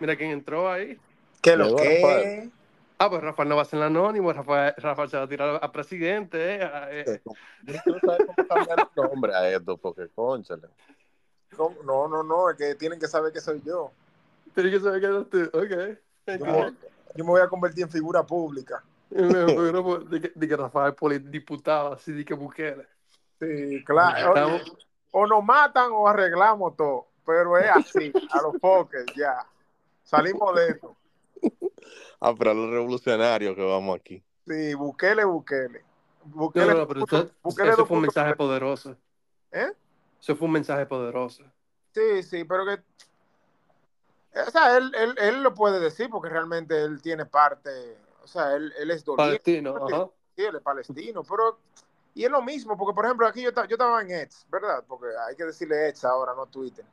Mira quién entró ahí. ¿Qué lo que? Ah, pues Rafael no va a ser el anónimo, Rafael, Rafael se va a tirar a presidente. eh, a- eh. Tú sabes cómo cambiar el nombre a esto, porque conchale. ¿Cómo? No, no, no, es que tienen que saber que soy yo. Tienes que saber que eres tú. Ok. Yo me, voy- yo me voy a convertir en figura pública. De que, de que Rafael Poli, diputado, así de que Bukele. Sí, claro. Estamos- O nos matan o arreglamos todo. Pero es así, a los pokers, ya. Salimos de esto. Ah, pero a los revolucionarios que vamos aquí. Sí, Bukele, Bukele. Bukele, No, no, pero eso, Bukele eso fue un 2.0. mensaje poderoso. ¿Eh? Eso fue un mensaje poderoso. Sí, sí, pero que. O sea, él, él, él lo puede decir porque realmente él tiene parte. O sea, él, él es doliente. Palestino, ajá. Sí, él es palestino, pero. Y es lo mismo, porque por ejemplo, aquí yo, ta- yo estaba en X, ¿verdad? Porque hay que decirle X ahora, no Twitter.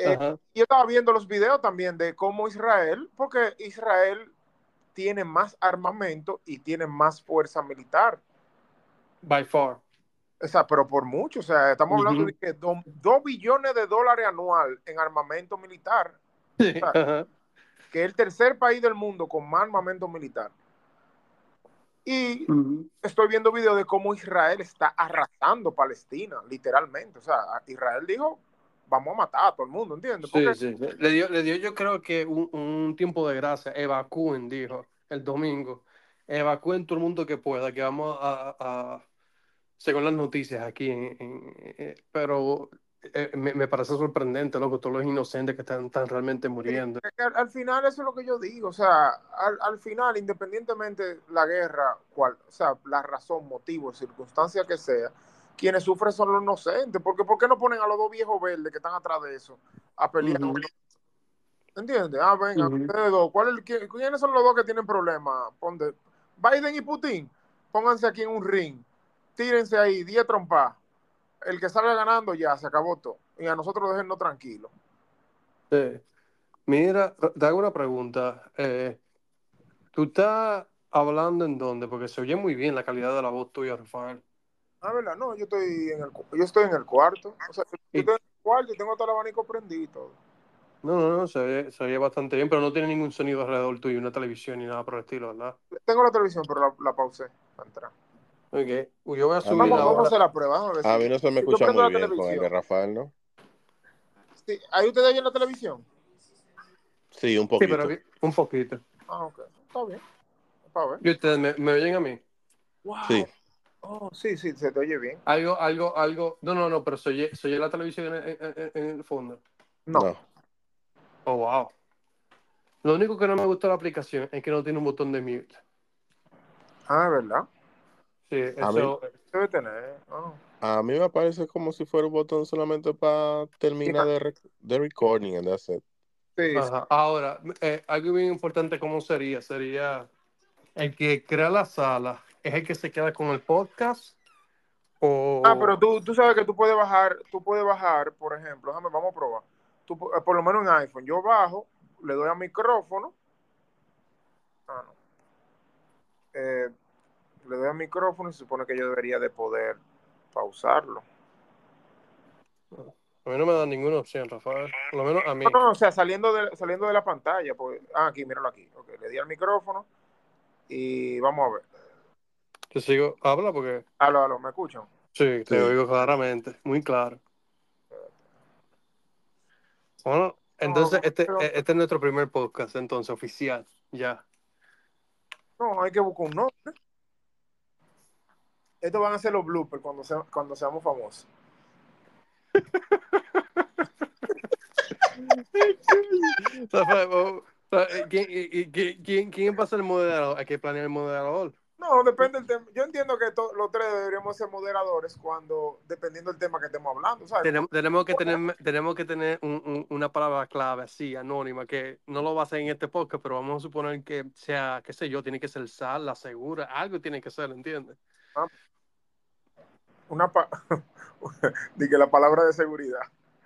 Eh, yo estaba viendo los videos también de cómo Israel, porque Israel tiene más armamento y tiene más fuerza militar. By far. O sea, pero por mucho. O sea, estamos hablando de que do- dos billones de dólares anual en armamento militar, Sí, que es el tercer país del mundo con más armamento militar. Y estoy viendo videos de cómo Israel está arrasando Palestina, literalmente. O sea, Israel dijo, vamos a matar a todo el mundo, ¿entiendes? Sí, sí. Le dio, le dio yo creo que un, un tiempo de gracia. Evacúen, dijo el domingo. Evacúen todo el mundo que pueda, que vamos a, a- según las noticias aquí, en, en- eh, pero eh, me, me parece sorprendente, loco, todos los inocentes que están, están realmente muriendo. al final eso es lo que yo digo. O sea, al, al final, independientemente la guerra, cual, o sea, la razón, motivo, circunstancia que sea, quienes sufren son los inocentes. Porque ¿por qué no ponen a los dos viejos verdes que están atrás de eso a pelear? ¿Entiendes? Ah, venga, Ujú. ustedes dos. ¿Cuál es el- quién- ¿Quiénes son los dos que tienen problemas? Ponte- Biden y Putin, pónganse aquí en un ring. Tírense ahí, 10 trompas. El que salga ganando ya, se acabó todo. Y a nosotros déjennos tranquilos. Sí. Mira, te hago una pregunta. Eh, ¿tú estás hablando en dónde? Porque se oye muy bien la calidad de la voz tuya, Rafael. Ah, ¿verdad? No, yo estoy en el, yo estoy en el cuarto. O sea, yo estoy en el cuarto y tengo todo el abanico prendido y todo. No, no, no, se oye, se oye bastante bien, pero no tiene ningún sonido alrededor tuyo, una televisión ni nada por el estilo, ¿verdad? Tengo la televisión, pero la, la pausé para entrar. Ok, Uy, yo voy a subir Vamos, vamos a hacer la prueba. Vamos a ver A si- mí no se me escucha muy bien con el de. Rafael, ¿no? Sí, ¿Ahí ustedes oyen la televisión? Sí, un Sí, poquito. pero vi- un poquito. Ah, ok. Está bien. Para ver. ¿Y ustedes me, me oyen a mí? Wow. Sí. Oh, sí, sí, se te oye bien. Algo, algo, algo. No, no, no, pero se oye, se oye la televisión en, en- en- en el fondo. No. No. Oh, wow. Lo único que no me gusta de la aplicación es que no tiene un botón de mute. Ah, ¿verdad? Sí, eso. Debe tener. ah. A mí me parece como si fuera un botón solamente para terminar de, rec- de recording and that's it. Sí, sí. Ajá. Ahora, eh, algo bien importante, ¿cómo sería? Sería el que crea la sala, ¿es el que se queda con el podcast? O... Ah, pero tú, tú sabes que tú puedes bajar, tú puedes bajar, por ejemplo, déjame, vamos a probar. Tú, eh, por lo menos en iPhone, yo bajo, le doy a micrófono. Ah, no. Eh, le doy a micrófono y se supone que yo debería de poder pausarlo. A mí no me da ninguna opción, Rafael. Por lo menos a mí. No, no, o sea, saliendo de, saliendo de la pantalla. Pues, ah, aquí, míralo aquí. Ok, le di al micrófono y vamos a ver. Te sigo. Habla porque. Aló, aló, ¿me escuchan? Sí, te Sí. oigo claramente, muy claro. Bueno, entonces No, este, pero- este es nuestro primer podcast, entonces, oficial, ya. No, hay que buscar un nombre. Estos van a ser los bloopers cuando, sea- cuando seamos famosos. ¿quién, quién, quién, quién va a ser el moderador? Hay que planear el moderador. No, depende del tema. Yo entiendo que los tres deberíamos ser moderadores cuando, dependiendo del tema que estemos hablando, ¿sabes? Tenemos, tenemos que tener, tenemos que tener un- un- una palabra clave así, anónima, que no lo va a hacer en este podcast, pero vamos a suponer que sea, qué sé yo, tiene que ser sal, la segura, algo tiene que ser, ¿entiendes? Una pa- de que la palabra de seguridad.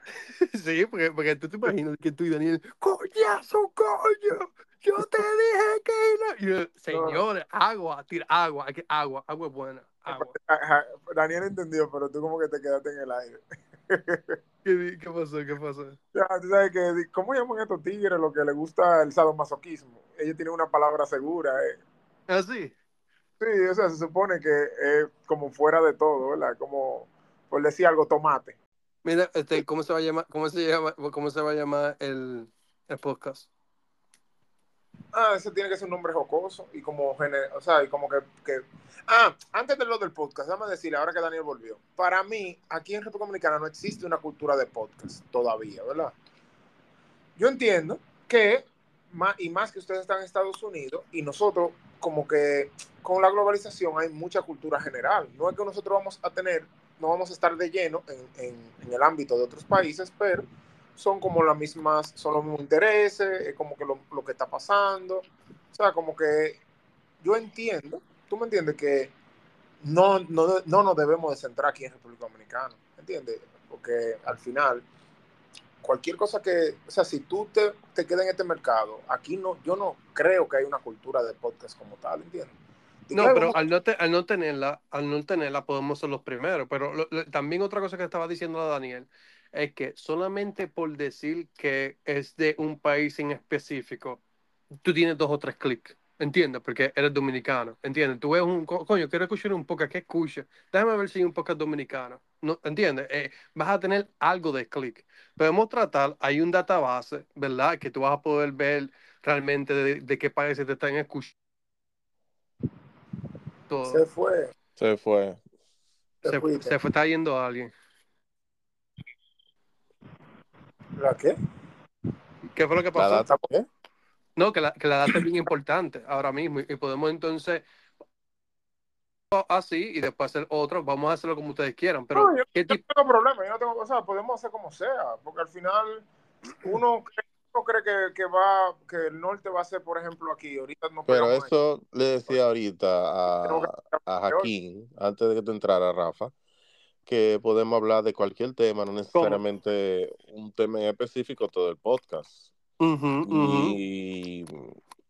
Sí, porque, porque tú te imaginas que tú y Daniel, coñazo, coño, yo te dije que no. Yo, señores, agua, tira agua, agua, agua es buena, agua. Daniel entendió, pero tú como que te quedaste en el aire. ¿Qué, qué pasó? ¿Qué pasó? Ya, tú sabes que, ¿cómo llaman estos tigres lo que les gusta el sadomasoquismo? Ellos tienen una palabra segura, ¿eh? ¿Ah, sí? Sí, o sea, se supone que es como fuera de todo, ¿verdad? Como, por decir algo, tomate. Mira, este, ¿cómo se va a llamar, cómo se llama, cómo se va a llamar el, el podcast? Ah, ese tiene que ser un nombre jocoso y como, o sea, y como que, que... Ah, antes de lo del podcast, déjame decirle, ahora que Daniel volvió, para mí, aquí en República Dominicana no existe una cultura de podcast todavía, ¿verdad? Yo entiendo que, y más que ustedes están en Estados Unidos, y nosotros, como que con la globalización hay mucha cultura general. No es que nosotros vamos a tener, no vamos a estar de lleno en, en, en el ámbito de otros países, pero son como las mismas, son los mismos intereses, es como que lo, lo que está pasando. O sea, como que yo entiendo, tú me entiendes que no, no, no nos debemos de centrar aquí en República Dominicana, ¿entiendes? Porque al final, cualquier cosa que, o sea, si tú te, te quedas en este mercado, aquí no, yo no creo que hay una cultura de podcast como tal, ¿entiendes? No, pero como- al no, te- al no tenerla, al no tenerla podemos ser los primeros. Pero lo- lo- también otra cosa que estaba diciendo Daniel es que solamente por decir que es de un país en específico, tú tienes dos o tres clics. ¿Entiendes? Porque eres dominicano. ¿Entiendes? Tú ves un... co- Coño, quiero escuchar un podcast. ¿Qué escucha? Déjame ver si hay un podcast dominicano. ¿No? ¿Entiendes? Eh, vas a tener algo de clic. Podemos tratar, hay un database, ¿verdad? Que tú vas a poder ver realmente de, de qué países te están escuchando. Todo. se fue, Se fue. se, Se, fuiste. se fue, está yendo alguien. ¿La qué? ¿Qué fue lo que ¿La pasó? data qué? No, que la, que la data es bien importante ahora mismo y, y podemos entonces así y después hacer otro. Vamos a hacerlo como ustedes quieran. Pero, No, yo- ¿qué tipo? no tengo problema, yo no tengo, o sea, podemos hacer como sea, porque al final uno cree, uno cree que, que va, que el norte va a ser, por ejemplo, aquí, ahorita no Pero eso le decía ahorita a, a Jaquín, antes de que tú entraras, Rafa, que podemos hablar de cualquier tema, no necesariamente un tema en específico, todo el podcast. Y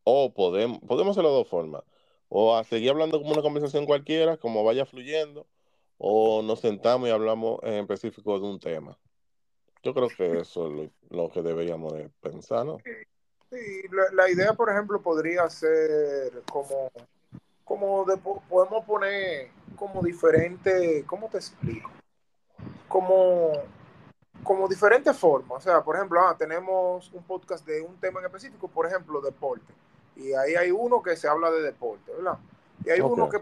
o podemos, podemos hacerlo de dos formas. O a seguir hablando como una conversación cualquiera, como vaya fluyendo, o nos sentamos y hablamos en específico de un tema. Yo creo que eso es lo, lo que deberíamos de pensar, ¿no? Sí, la, la idea, por ejemplo, podría ser como, como de, podemos poner como diferente, ¿cómo te explico? Como, como diferentes formas. O sea, por ejemplo, ah, tenemos un podcast de un tema en específico, por ejemplo, deporte. Y ahí hay uno que se habla de deporte, ¿verdad? Y hay uno que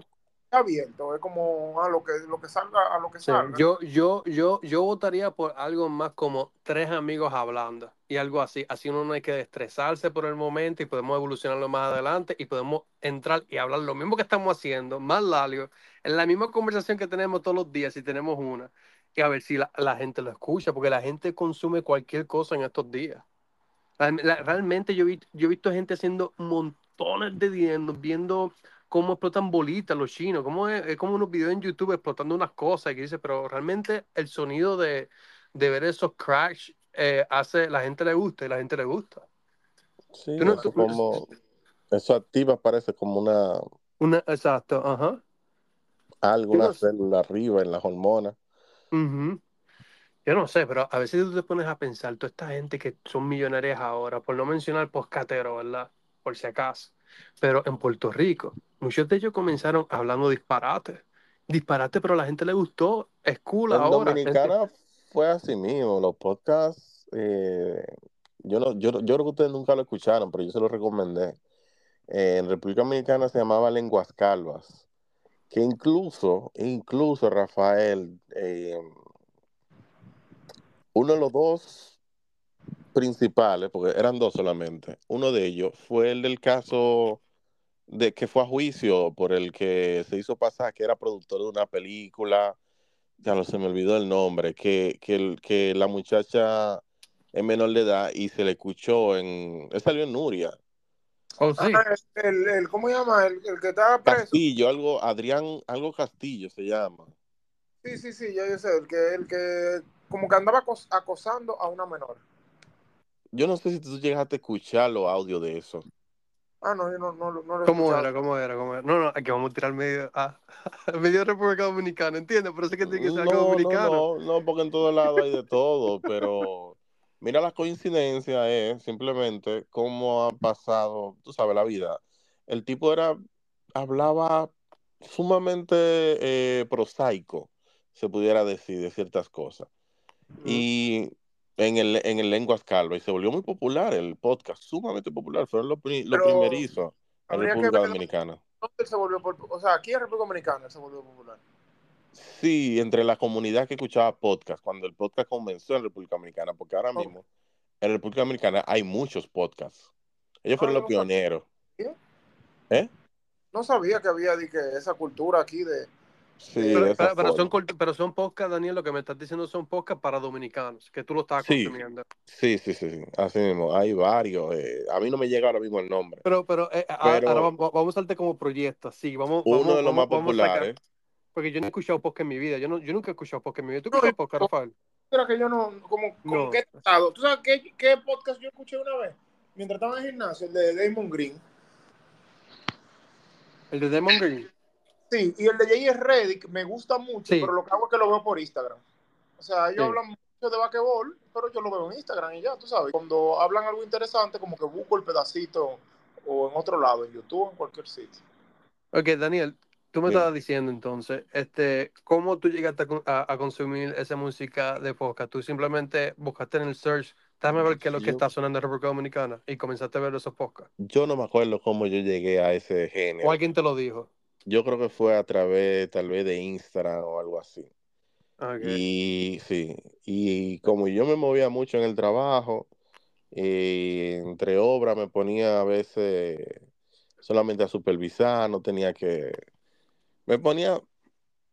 abierto, es como a lo que, lo que salga, a lo que Sí, salga. yo, yo, yo, yo votaría por algo más como tres amigos hablando y algo así. Así uno no hay que estresarse por el momento y podemos evolucionarlo más adelante y podemos entrar y hablar lo mismo que estamos haciendo, más largo, en la misma conversación que tenemos todos los días, si tenemos una, y a ver si la, la gente lo escucha, porque la gente consume cualquier cosa en estos días. La- la- realmente yo, vi- yo he visto gente haciendo montones de dinero, viendo cómo explotan bolitas los chinos, como es, es como unos videos en YouTube explotando unas cosas, y que dice, pero realmente el sonido de, de ver esos crash eh, hace, la gente le gusta y la gente le gusta. Sí, no- eso tú- como, eso activa parece como una, Una, exacto, ajá. algo, una no célula arriba en las hormonas. Ujú. Yo no sé, pero a veces tú te pones a pensar, toda esta gente que son millonarias ahora, por no mencionar poscatero, ¿verdad? Por si acaso. Pero en Puerto Rico, muchos de ellos comenzaron hablando disparate. Disparate, pero a la gente le gustó. Es cool En ahora. gente- Dominicana fue así mismo, los podcasts, eh, yo, no, yo, yo creo que ustedes nunca lo escucharon, pero yo se lo recomendé. Eh, en República Dominicana se llamaba Lenguas Calvas, que incluso, incluso Rafael, eh, uno de los dos principales, porque eran dos solamente, uno de ellos fue el del caso de que fue a juicio por el que se hizo pasar que era productor de una película, ya no se me olvidó el nombre, que, que, el- que la muchacha es menor de edad y se le escuchó en, él salió en Nuria, Oh, sí. Ah, el, el, el- ¿Cómo se llama? El, el que estaba preso. Castillo, algo, Adrián, algo Castillo se llama. Sí, sí, sí, ya yo sé, el que, el que como que andaba acos- acosando a una menor. Yo no sé si tú llegaste a escuchar los audios de eso. Ah, no, yo no, no, no lo he ¿Cómo escuchado. era? ¿Cómo era? ¿Cómo era? No, no, aquí vamos a tirar medio, ah, medio de República Dominicana, ¿entiendes? Pero sé que tiene que ser algo No, no, dominicano. no, no, porque en todo lado hay de todo, pero mira la coincidencia es simplemente cómo ha pasado, tú sabes, la vida. El tipo era, hablaba sumamente eh, prosaico, se pudiera decir, de ciertas cosas. Mm. Y en el, en el Lenguas Calva, y se volvió muy popular el podcast, sumamente popular, fueron los, Pero primerizos en República Dominicana. dónde se volvió o sea, aquí en República Dominicana se volvió popular. Sí, entre la comunidad que escuchaba podcast, cuando el podcast comenzó en República Dominicana, porque ahora mismo en República Dominicana hay muchos podcasts. Ellos Ah, fueron los no pioneros. ¿Eh? ¿Eh? No sabía que había que esa cultura aquí de, Sí, Pero, son, pero son podcasts, Daniel, lo que me estás diciendo son podcasts para dominicanos, que tú lo estás Sí, consumiendo. sí, sí, sí, sí, así mismo. Hay varios. eh, a mí no me llega ahora mismo el nombre, Pero, pero eh, ahora vamos, vamos a darte como proyecto, sí, vamos, uno vamos, de los vamos, más populares, porque yo no he escuchado podcast en mi vida, yo, no, yo nunca he escuchado podcast en mi vida. ¿Tú No, escuchas podcast, Rafael? era que yo no, como, como No. que he tratado. ¿Tú sabes qué, qué podcast yo escuché una vez? Mientras estaba en el gimnasio, el de Damon Green. El de Demon Green. Sí, y el de J.S. Reddick me gusta mucho, Sí. pero lo que hago es que lo veo por Instagram. O sea, ellos Sí. hablan mucho de basquetbol, pero yo lo veo en Instagram y ya, tú sabes. Cuando hablan algo interesante, como que busco el pedacito o en otro lado, en YouTube o en cualquier sitio. Ok, Daniel, tú me estabas diciendo entonces, este, ¿cómo tú llegaste a, con- a- a consumir esa música de podcast? Tú simplemente buscaste en el search, déjame ver qué es lo que está sonando en República Dominicana y comenzaste a ver esos podcasts. yo no me acuerdo cómo yo llegué a ese O género. alguien te lo dijo. Yo creo que fue a través tal vez de Instagram o algo así. Y sí, y como yo me movía mucho en el trabajo, y entre obras me ponía a veces solamente a supervisar, no tenía que... Me ponía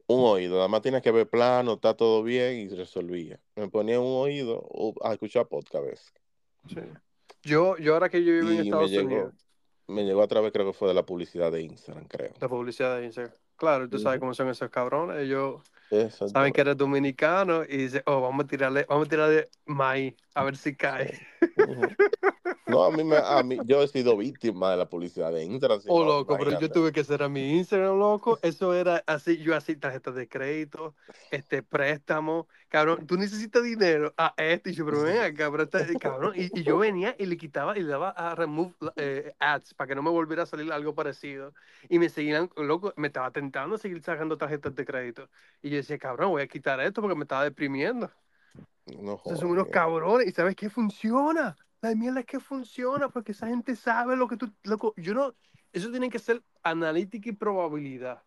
un oído, nada más tenía que ver plano, está todo bien y resolvía. Me ponía un oído o- a escuchar podcast a veces. Sí. Yo, yo ahora que yo vivo en Estados llegó, Unidos, me llegó a través, creo que fue de la publicidad de Instagram, creo. la publicidad de Instagram. Claro, tú sabes cómo son esos cabrones. Ellos saben que eres dominicano y dicen, oh, vamos a tirarle, vamos a tirarle maíz, a ver si cae. No, a mí, me, a mí, yo he sido víctima de la publicidad de Instagram, Oh, loco, pero yo tuve que a mi Instagram, loco. Eso era así, yo así, tarjetas de crédito, este préstamo. Cabrón, tú necesitas dinero a este. Y yo, pero ven acá, este- cabrón. Y, y yo venía y le quitaba y le daba a remove eh, ads para que no me volviera a salir algo parecido. Y me seguían, loco, me estaba tentando seguir sacando tarjetas de crédito. Y yo decía, cabrón, voy a quitar esto porque me estaba deprimiendo. No sea, son unos cabrones. ¿Y sabes qué funciona? La mierda es que funciona porque esa gente sabe lo que tú. Loco, yo no. Eso tiene que ser analítica y probabilidad.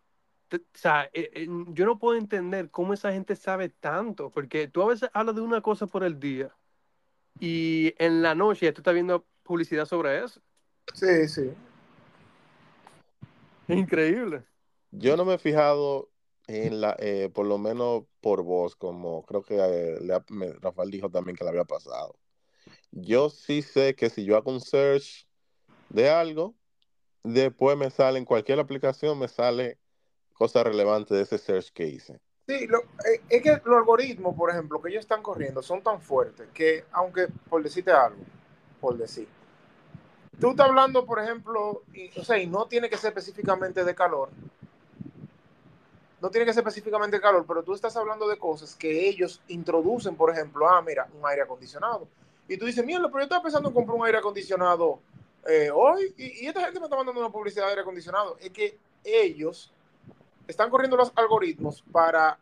O sea, eh, eh, yo no puedo entender cómo esa gente sabe tanto. Porque tú a veces hablas de una cosa por el día y en la noche ya tú estás viendo publicidad sobre eso. Sí, sí. Es increíble. Yo no me he fijado en la, eh, por lo menos por voz, como creo que eh, le ha- me- Rafael dijo también que le había pasado. Yo sí sé que si yo hago un search de algo, después me sale en cualquier aplicación, me sale cosas relevantes de ese search que hice. Sí, lo- eh, es que los algoritmos, por ejemplo, que ellos están corriendo son tan fuertes que, aunque, por decirte algo, por decir, tú estás hablando, por ejemplo, y, o sea, y no tiene que ser específicamente de calor, no tiene que ser específicamente de calor, pero tú estás hablando de cosas que ellos introducen, por ejemplo, ah, mira, un aire acondicionado. Y tú dices, mierda, pero yo estaba pensando en comprar un aire acondicionado eh, hoy, y, y esta gente me está mandando una publicidad de aire acondicionado. Es que ellos están corriendo los algoritmos para,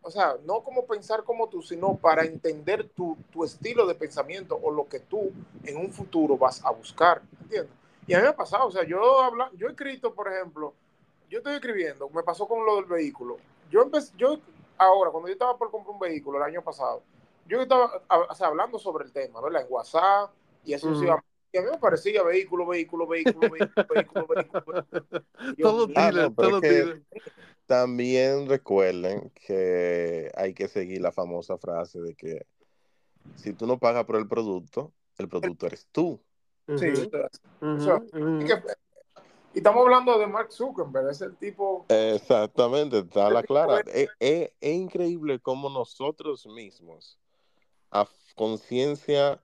o sea, no como pensar como tú, sino para entender tu, tu estilo de pensamiento o lo que tú en un futuro vas a buscar, ¿entiendes? Y a mí me ha pasado, o sea, yo, habla, yo he escrito, por ejemplo, yo estoy escribiendo, me pasó con lo del vehículo. Yo empecé, yo ahora, cuando yo estaba por comprar un vehículo el año pasado, yo estaba a- o sea, hablando sobre el tema, ¿verdad? En WhatsApp y Ujú. sucesivamente. Y a mí me parecía vehículo, vehículo, vehículo, vehículo, vehículo, vehículo. Dios todo mío. Ah, todo dealer. también recuerden que hay que seguir la famosa frase de que si tú no pagas por el producto, el producto eres tú. Sí, o sea, ujú, o y, que- y estamos hablando de Mark Zuckerberg, es el tipo, Exactamente, está la clara. es- es increíble cómo nosotros mismos, a conciencia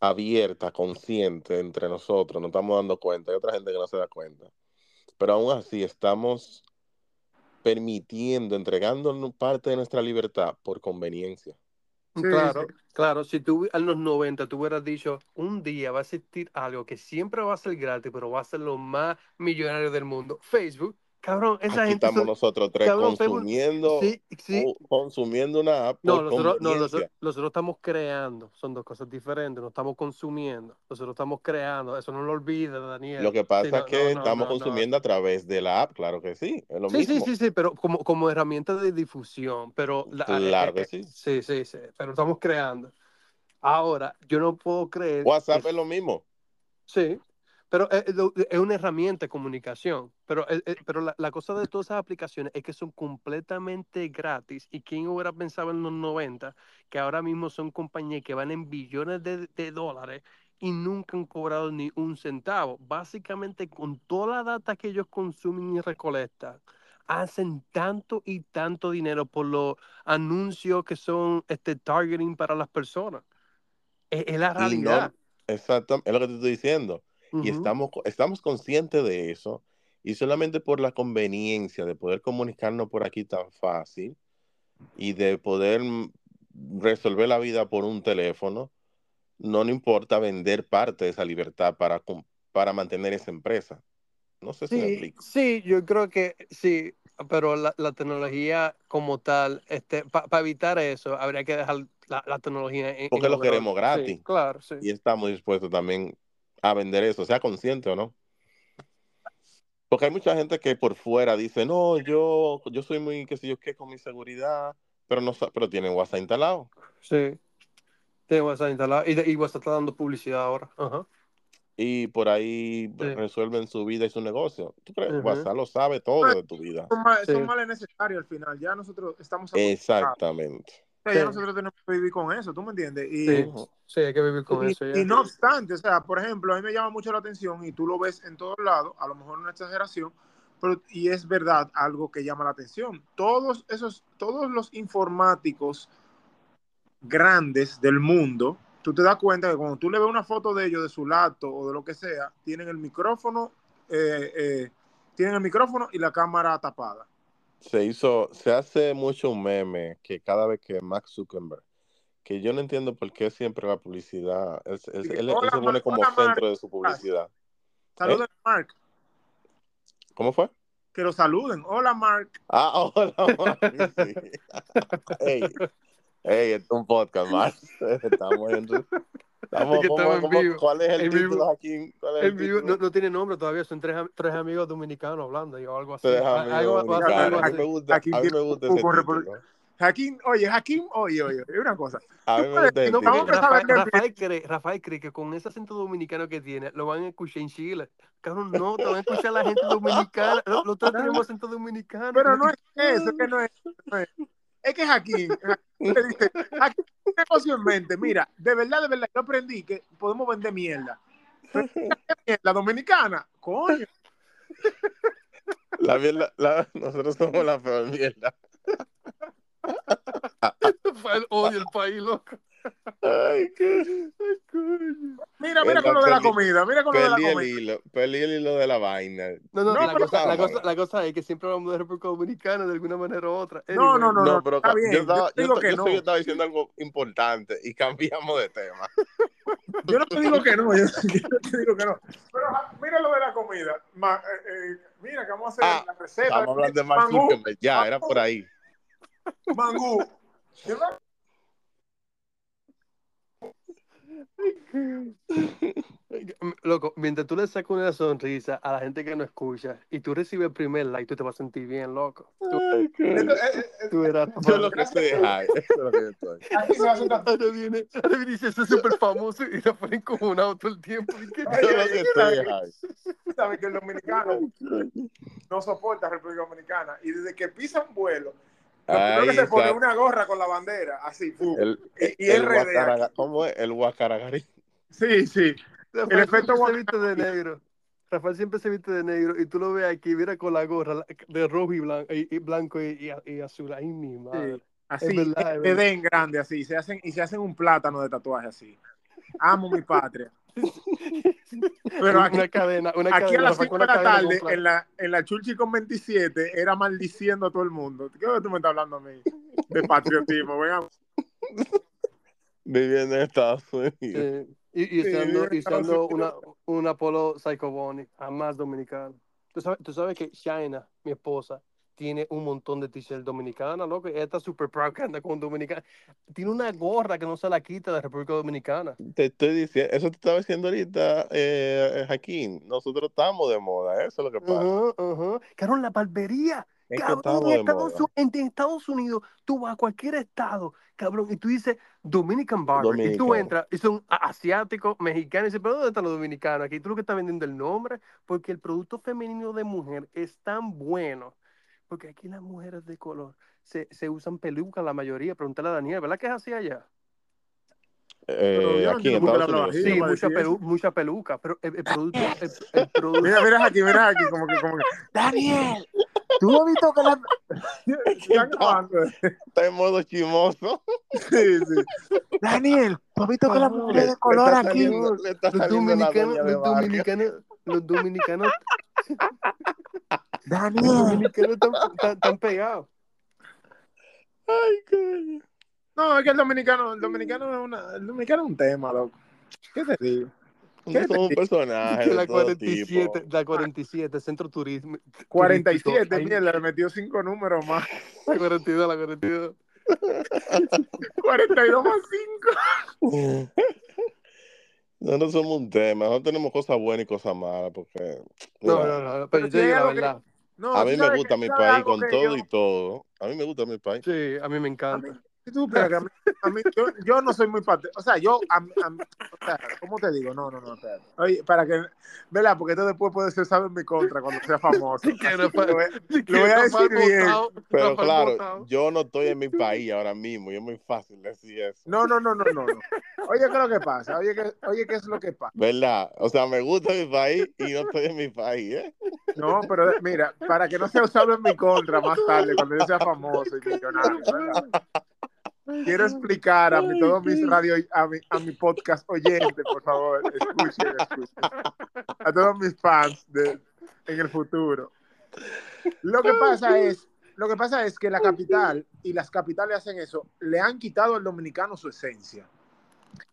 abierta, consciente entre nosotros, nos estamos dando cuenta, hay otra gente que no se da cuenta. Pero aún así estamos permitiendo, entregándonos parte de nuestra libertad por conveniencia. Sí, claro, sí. claro. Si tú en los 90 tú hubieras dicho, un día va a existir algo que siempre va a ser gratis, pero va a ser lo más millonario del mundo. Facebook, cabrón, esa Aquí gente... estamos son- nosotros tres cabrón, consumiendo, Sí, sí. o- consumiendo una app No, nosotros, no, nosotros, nosotros estamos creando, son dos cosas diferentes, no estamos consumiendo, nosotros estamos creando, eso no lo olvides, Daniel. Lo que pasa Sí, no, es que no, estamos consumiendo a través de la app, claro que sí, es lo Sí, sí, mismo. sí, sí, pero como, como herramienta de difusión, pero... la- Claro eh, que eh, sí. Sí, sí, sí, pero estamos creando. Ahora, yo no puedo creer... WhatsApp que- es lo mismo. Sí, pero es, es lo- es una herramienta de comunicación. Pero, eh, eh, pero la, la cosa de todas esas aplicaciones es que son completamente gratis. ¿Y quién hubiera pensado en los 90 que ahora mismo son compañías que van en billones de, de dólares y nunca han cobrado ni un centavo? Básicamente, con toda la data que ellos consumen y recolectan, hacen tanto y tanto dinero por los anuncios que son este targeting para las personas. Es, es la Y no, realidad. exacto, es lo que te estoy diciendo. Y Ujú. estamos, estamos conscientes de eso. Y solamente por la conveniencia de poder comunicarnos por aquí tan fácil y de poder mm, resolver la vida por un teléfono, no nos importa vender parte de esa libertad para, para mantener esa empresa. No sé si me Sí, explico. sí, yo creo que sí, pero la, la tecnología como tal, este, para evitar eso, habría que dejar la, la tecnología en, Porque en lo queremos gratis. Sí, claro, sí. Y estamos dispuestos también a vender eso, sea consciente o no. Porque hay mucha gente que por fuera dice, no, yo, yo soy muy, qué sé yo qué, con mi seguridad, pero no pero tienen WhatsApp instalado. Sí. Tiene WhatsApp instalado y, de- y WhatsApp está dando publicidad ahora. Ajá. Y por ahí Sí. resuelven su vida y su negocio. ¿Tú crees? WhatsApp lo sabe todo de tu vida. Son, mal, Sí. son males necesarios al final. Ya nosotros estamos. Exactamente. Ya Sí. nosotros tenemos que vivir con eso, ¿tú me entiendes? Y, Sí, hay que vivir con y- eso ya. y no obstante, o sea, por ejemplo, a mí me llama mucho la atención y tú lo ves en todos lados, a lo mejor una exageración, pero y es verdad algo que llama la atención. Todos esos, todos los informáticos grandes del mundo, tú te das cuenta que cuando tú le ves una foto de ellos, de su laptop o de lo que sea, tienen el micrófono, eh, eh, tienen el micrófono y la cámara tapada. Se hizo, se hace mucho un meme que cada vez que Max Zuckerberg, que yo no entiendo por qué siempre la publicidad, es- es- Sí, él, él hola, se pone como hola, centro de su publicidad. Saluden a Mark, ¿Cómo fue? que lo saluden. Hola Mark. Ah, hola, Mark, sí. Hey, hey, es un podcast más. Estamos en, estamos, Es que ¿cómo- estamos en vivo. ¿Cuál es el En título vivo. aquí? ¿Cuál es el vivo, título? no, no tiene nombre todavía, son tres, tres amigos dominicanos hablando o algo así. Tres A- amigos algo- va a ser algo dominicanos. A mí me así. gusta, Aquí a mí me gusta ese con título. Jaquín, oye, Jaquín, oye, oye, es una cosa. A mí me gusta ese No, Vamos título. a empezar a Rafael, Rafael cree, Rafael cree que con ese acento dominicano que tiene lo van a escuchar en Chile. Cabrón, no, te van a escuchar la gente dominicana. Tres tenemos acento dominicano. Pero no es eso, es que no es. no es. Es que Jaquín, Jaquín le dice, Jaquín, un negocio en mente. Mira, de verdad, de verdad, yo aprendí que podemos vender mierda. Pero, ¿qué mierda dominicana, coño. La mierda, la- nosotros somos la peor mierda. Odia el país, loco. Ay, qué... Ay, coño. Mira, mira con lo de la comida, mira con lo de la Perdí el comida. hilo, perdí el hilo de la vaina. No, no, No, la, cosa, la, vamos. cosa, la cosa es que siempre hablamos de República Dominicana de alguna manera u otra. No, no, no, No, pero está bien, yo, yo estaba, yo, digo esta- que yo no. sé que estaba diciendo algo importante y cambiamos de tema. Yo no te digo que no, yo, yo no te digo que no. Pero mira lo de la comida. Ma- eh, eh, mira que vamos a hacer Ah, la receta. Estamos hablando de Mark ya, era por ahí. Mangú. Yo no- Loco, mientras tú le sacas una sonrisa a la gente que no escucha y tú recibes el primer like, tú te vas a sentir bien, loco. Tú, Ay, qué- eh, eh, tú verás. Yo lo que estoy es high, eso es lo que yo estoy. Aquí se hace una Ahora viene, ahora viene y dice, eso es súper famoso y lo ponen como un auto el tiempo. Yo lo que estoy es high. sabe que el dominicano no soporta a República Dominicana y desde que pisa un vuelo, Ahí que se pone está. una gorra con la bandera, así. El, Y- y el el guacaraga- ¿Cómo es? El guacaragarí. Sí, sí. Rafael efecto siempre se viste de negro. Rafael siempre se viste de negro y tú lo ves aquí, mira con la gorra de rojo y blanco y, y blanco y, y- y azul. Ay, mi madre. Así, Es verdad, es te den grande así, se hacen, y se hacen un plátano de tatuaje así. amo mi patria. Pero una aquí, cadena, una aquí a cadena, las sacó 5 de una la tarde, en la, en la Chulchi con 27, era maldiciendo a todo el mundo. ¿Qué es lo que tú me estás hablando a mí? De patriotismo. Venga, Viviendo en Estados Unidos. Sí. Y, y Sí, usando, y Estados usando una, un Apolo Psychobonic, jamás dominicano. ¿Tú sabes, tú sabes que Shaina, mi esposa, tiene un montón de t-shirts dominicanas, loco. Ella está súper proud que anda con dominicana. Tiene una gorra que no se la quita de República Dominicana. Te estoy diciendo, eso te estaba diciendo ahorita, eh, Jaquín. Nosotros estamos de moda, eso es lo que pasa. Ajá, ajá. Cabrón, la barbería. Es Cabrón, en Estados, en Estados Unidos, tú vas a cualquier estado, cabrón, y tú dices Dominican Barber, y tú entras, y son asiáticos, mexicanos, y dices, pero ¿dónde están los dominicanos? Aquí tú lo que estás vendiendo el nombre, porque el producto femenino de mujer es tan bueno, porque aquí las mujeres de color se, se usan pelucas la mayoría, pregúntale a Daniel, ¿verdad que es así allá? Eh, aquí en Estados Unidos. Sí, mucha, pelu- mucha peluca, pero el, el producto, el, el producto, Mira, mira aquí, mira aquí, como que, como que. Daniel, tú has visto que la. Grabando. Está en modo chimoso. Sí, sí. Daniel, tú has visto que las Cabrón, mujeres de color está aquí. saliendo, está los la dominicanos, los dominicanos, los dominicanos Los Daniel. dominicanos están, están- están pegados. Ay, coño. No, es que el dominicano, el dominicano es una, el dominicano es un tema, loco. ¿Qué te digo? ¿Qué Nosotros te somos digo? personajes Que de la todo 47, tipo. la 47, Centro Turismo. 47, turístico. Ay, mierda, le metió cinco números más. La 42, la 42. 42 más 5. Nosotros somos un tema, nosotros tenemos cosas buenas y cosas malas, porque No, no, no, Pero pero yo digo la algo que- verdad. No, a mí me gusta mi país con todo yo- y todo. A mí me gusta mi país. Sí, a mí me A mí, encanta. Tú a mí, a mí- yo, yo no soy muy parte, o sea, yo, a mí- a o sea, ¿cómo te digo? No, no, no, espérate. Oye, para que, ¿verdad? Porque esto después puede ser usado en mi contra cuando sea famoso. Así que lo voy- Lo voy a decir bien. Pero claro, yo no estoy en mi país ahora mismo y es muy fácil decir eso. No, no, no, no, no, no. Oye, ¿qué es lo que pasa? Oye, ¿qué, oye, ¿qué es lo que pasa? ¿Verdad? O sea, me gusta mi país y no estoy en mi país, ¿eh? No, pero mira, para que no sea usado en mi contra más tarde, cuando yo sea famoso y millonario, ¿verdad? Quiero explicar a mi, todos mis radio, a mi, a mi podcast oyente, por favor, escuchen, escuchen. A todos mis fans de, en el futuro. Lo que pasa es, lo que pasa es que la capital y las capitales hacen eso, le han quitado al dominicano su esencia.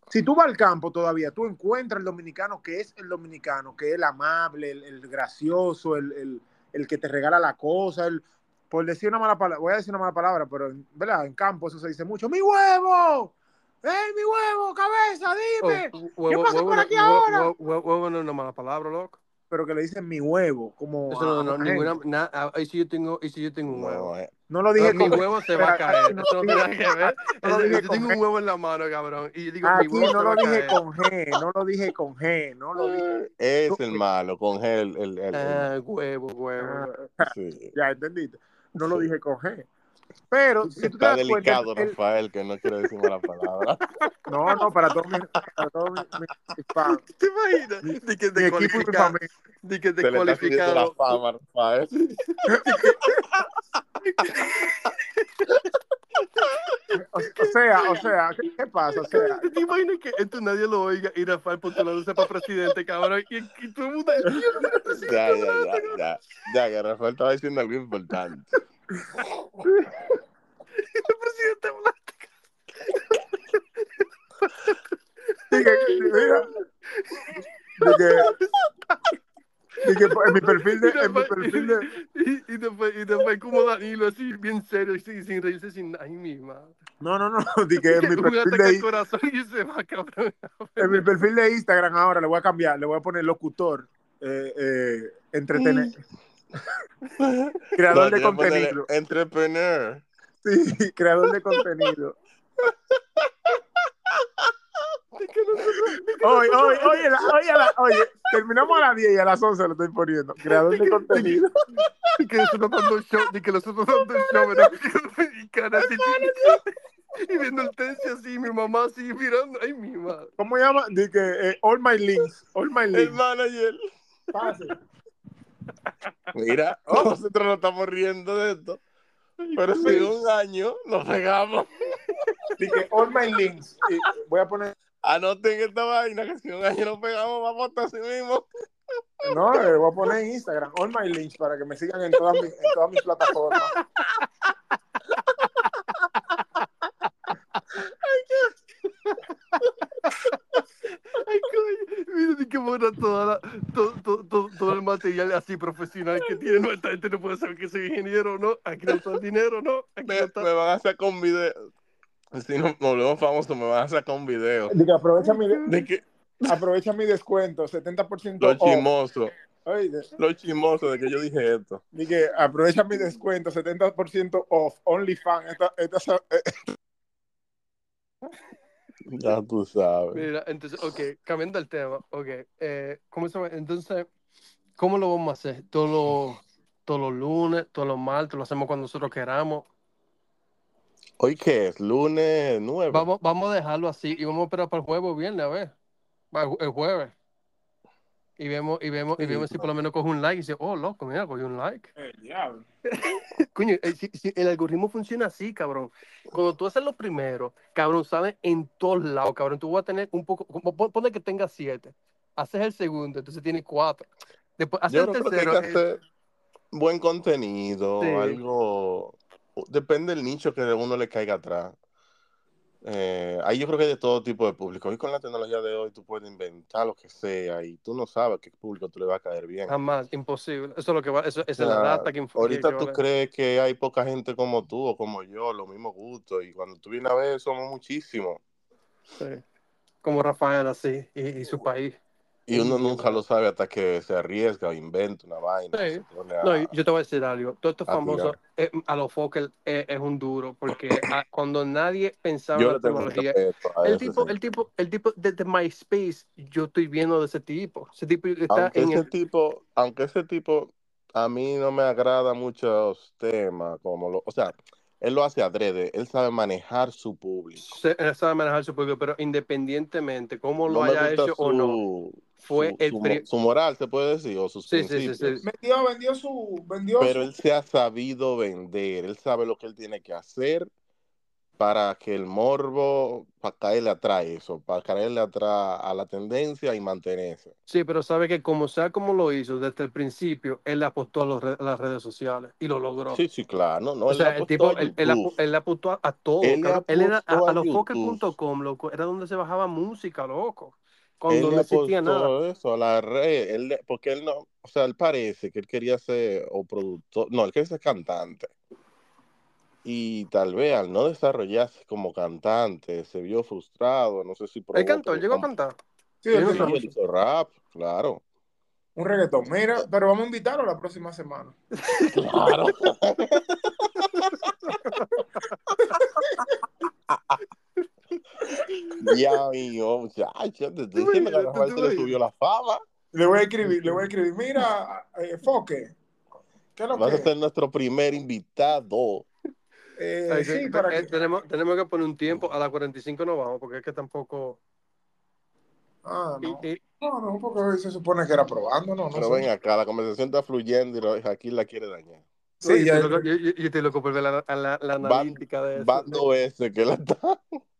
Si tú vas al campo todavía, tú encuentras el dominicano que es el dominicano, que es el amable, el, el gracioso, el, el- el que te regala la cosa, el, por decir una mala palabra, voy a decir una mala palabra, pero en, ¿verdad? en campo eso se dice mucho, ¡mi huevo! ¡Ey, mi huevo, cabeza, dime! Oh, huevo, pasa huevo por aquí huevo- ahora? huevo- huevo- huevo no es una mala palabra, loco. Pero que le dicen mi huevo, como Eso no, no, una ninguna, na- ah, y si yo tengo, y si yo tengo un huevo. No, eh. No lo dije No, mi con- huevo se va a caer. no Eso no tiene nada que ver. no lo Eso- dije yo tengo G. un huevo en la mano, cabrón. Y yo digo, mi Aquí huevo no se lo dije con G, no lo dije con G, no lo dije. Es el malo, con él. El, el, el- Ah, huevo, huevo. Ah, sí. ya entendiste. No lo dije con G. Pero si tú te Está cuenta, delicado, el- Rafael, que no quiere decir mala palabra. no, no, para todos mis, para todos mis, mis- mis fans, ¿Te imaginas? De que mi mi descualificado. familia. De que está subiendo la fama, Rafael. O, o sea, o sea, ¿qué, qué pasa? O sea, ¿Te imaginas que esto nadie lo oiga y Rafael postulándose para presidente, cabrón? Y, y todo el mundo. Ya, ya, ya, ya. Ya, que Rafael estaba diciendo algo importante. El presidente dije, mira, dije, dije, en mi perfil de, en mi perfil de, Y, y después, y después como Danilo, así bien serio, así, sin reírse, sin. Ay, mi madre. no, no, no, dije, en mi perfil de, corazón y se va, cabrón. en mi perfil de Instagram ahora le voy a cambiar, le voy a poner locutor, eh, eh, entretener, creador No, de que contenido, Entrepreneur. sí, creador de contenido. Oye, oye, oye, la- oye, la- oye, terminamos a las 10 y a las 11 lo estoy poniendo. Creador de contenido. Y que nosotros dando show, y que nosotros dando show, ¿verdad? Y cara así, y viendo el tense así, mi mamá así mirando, ay, mi madre. ¿Cómo llama? Dice que eh, all my links, all my El links. manager. Pase. Mira, nosotros nos estamos riendo de esto. Pero si un año nos pegamos. Dice all my links. Y voy a poner Anoten esta vaina que si un año nos pegamos, vamos a así mismo. No, le voy a poner en Instagram, all my links, para que me sigan en todas mis, en todas mis plataformas. Ay, coño. Mira ni qué buena toda la, todo, todo, todo, todo el material así profesional que tiene. No, esta gente no puede saber que soy ingeniero o no. Aquí no está el dinero, no. Aquí Me, no está. me van a sacar un video. Si nos volvemos famosos, me van a sacar un video. Diga, aprovecha mi, De que aprovecha mi descuento, 70% lo off. chimoso, Oye, lo chimoso de que yo dije esto. Dije, aprovecha mi descuento, 70% off, OnlyFans. Esta, esta, eh, Ya tú sabes. Mira, entonces, ok, cambiando el tema. Ok, eh, ¿cómo se llama? Entonces, ¿cómo lo vamos a hacer? ¿Todos los, todos los lunes, todos los martes, lo hacemos cuando nosotros queramos? ¿Hoy qué es? Lunes 9. Vamos, vamos a dejarlo así y vamos a esperar para el jueves o viernes, a ver. El ju- el jueves. Y vemos, y vemos, y Sí. vemos si por lo menos coge un like y dice, oh, loco, mira, cogió un like. el diablo. Coño, eh, si- si el algoritmo funciona así, cabrón. Cuando tú haces lo primero, cabrón, sale en todos lados, cabrón. Tú vas a tener un poco, ponle que tenga siete. Haces el segundo, entonces tienes cuatro. Después haces Yo el creo que hay tercero. que hacer buen contenido, Sí. algo. Depende del nicho que uno le caiga atrás. Eh, ahí yo creo que hay de todo tipo de público. Hoy con la tecnología de hoy tú puedes inventar lo que sea y tú no sabes qué público tú le va a caer bien. Jamás, imposible. Eso es lo que va, eso, esa es la data que, ahorita que tú crees que hay poca gente como tú o como yo, los mismos gustos, y cuando tú vienes a ver somos muchísimos. Sí. Como Rafael así, y, y su país. Y uno nunca lo sabe hasta que se arriesga o inventa una vaina. Sí. a- No, yo te voy a decir algo. Todo esto famoso, eh, a los Fokker eh, es un duro, porque a- cuando nadie pensaba en la tecnología, el tipo, sí. el tipo, el tipo desde MySpace, yo estoy viendo de ese tipo. Ese tipo está Aunque en ese el, tipo, aunque ese tipo a mí no me agrada muchos temas, como lo, o sea, él lo hace adrede, él sabe manejar su público. él sabe manejar su público, pero independientemente cómo lo No haya hecho o no, su, fue su, el su, su moral, se puede decir, o sus Sí, sí, sí, principios. sí. Vendió, vendió su, vendió Pero su, él se ha sabido vender, él sabe lo que él tiene que hacer para que el morbo, para caerle atrás eso, para caerle atrás a la tendencia y mantenerse. Sí, pero sabe que como sea como lo hizo desde el principio, él apostó a, los re- a las redes sociales y lo logró. Sí, sí, claro, no, no, O él sea, el apostó tipo, a él, él él apostó a, todo. Él cabrón. Él era a, a a los loco, era donde se bajaba música, loco. Él Cuando le no existía nada. eso a la red, él porque él no, o sea, él parece que él quería ser o productor, no, él quería ser cantante. Y tal vez al no desarrollarse como cantante, se vio frustrado, no sé si Él provocó cantó, él llegó a cantar. sí, él Sí, él hizo rap, claro. un reggaetón. Mira, pero vamos a invitarlo la próxima semana. Claro. ya, mío, muchacho, te estoy diciendo que a Rafael se le subió la fama. Le voy a escribir, le voy a escribir. Mira, eh, Foque, ¿qué es lo Vas a que? ser nuestro primer invitado. Eh, Ay, sí, que- para eh, que. tenemos, tenemos que poner un tiempo, a las 45 no vamos, porque es que tampoco... Ah, no. y- No, no, porque se supone que era probando, no, no Pero ven acá, la conversación está fluyendo y aquí la quiere dañar. Sí, Oye, ya- loco- yo, yo- yo estoy loco por ver la, la, la analítica de eso. Van dos veces que la está.